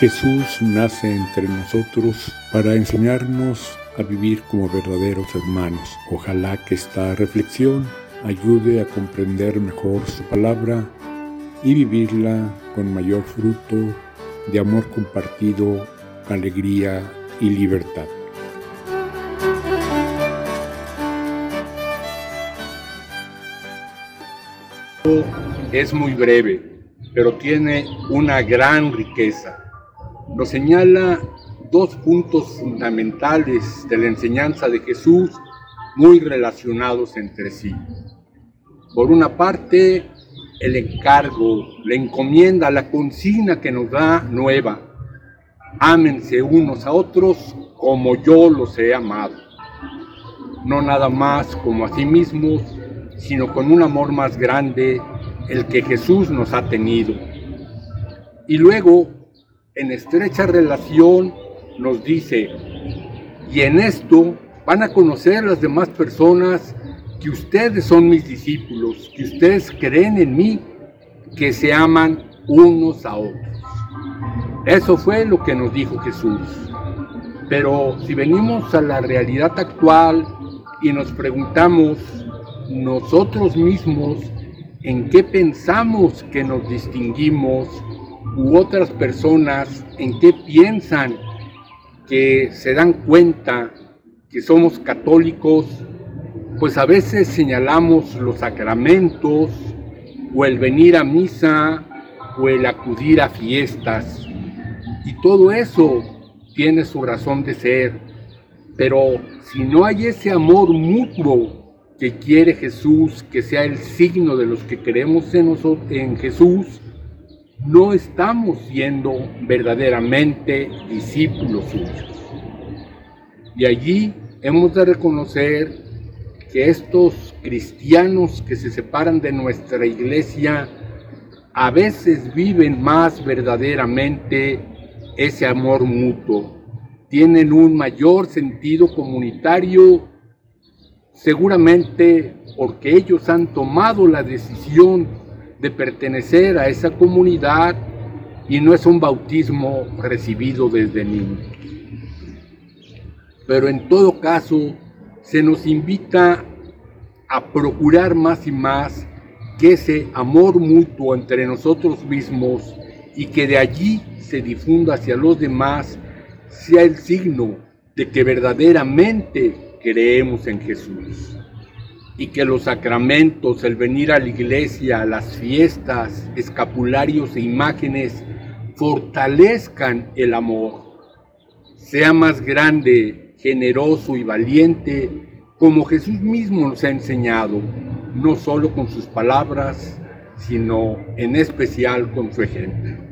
Jesús nace entre nosotros para enseñarnos a vivir como verdaderos hermanos. Ojalá que esta reflexión ayude a comprender mejor su palabra y vivirla con mayor fruto de amor compartido, alegría y libertad. Es muy breve, pero tiene una gran riqueza nos señala dos puntos fundamentales de la enseñanza de Jesús muy relacionados entre sí. Por una parte, el encargo, la encomienda, la consigna que nos da nueva. Ámense unos a otros como yo los he amado. No nada más como a sí mismos, sino con un amor más grande, el que Jesús nos ha tenido. Y luego en estrecha relación nos dice, y en esto van a conocer las demás personas que ustedes son mis discípulos, que ustedes creen en mí, que se aman unos a otros. Eso fue lo que nos dijo Jesús. Pero si venimos a la realidad actual y nos preguntamos nosotros mismos en qué pensamos que nos distinguimos u otras personas en qué piensan que se dan cuenta que somos católicos, pues a veces señalamos los sacramentos o el venir a misa o el acudir a fiestas. Y todo eso tiene su razón de ser. Pero si no hay ese amor mutuo que quiere Jesús, que sea el signo de los que creemos en, en Jesús, no estamos siendo verdaderamente discípulos suyos. Y allí hemos de reconocer que estos cristianos que se separan de nuestra iglesia a veces viven más verdaderamente ese amor mutuo, tienen un mayor sentido comunitario, seguramente porque ellos han tomado la decisión de pertenecer a esa comunidad y no es un bautismo recibido desde niño. Pero en todo caso, se nos invita a procurar más y más que ese amor mutuo entre nosotros mismos y que de allí se difunda hacia los demás sea el signo de que verdaderamente creemos en Jesús y que los sacramentos, el venir a la iglesia, las fiestas, escapularios e imágenes fortalezcan el amor. Sea más grande, generoso y valiente, como Jesús mismo nos ha enseñado, no solo con sus palabras, sino en especial con su ejemplo.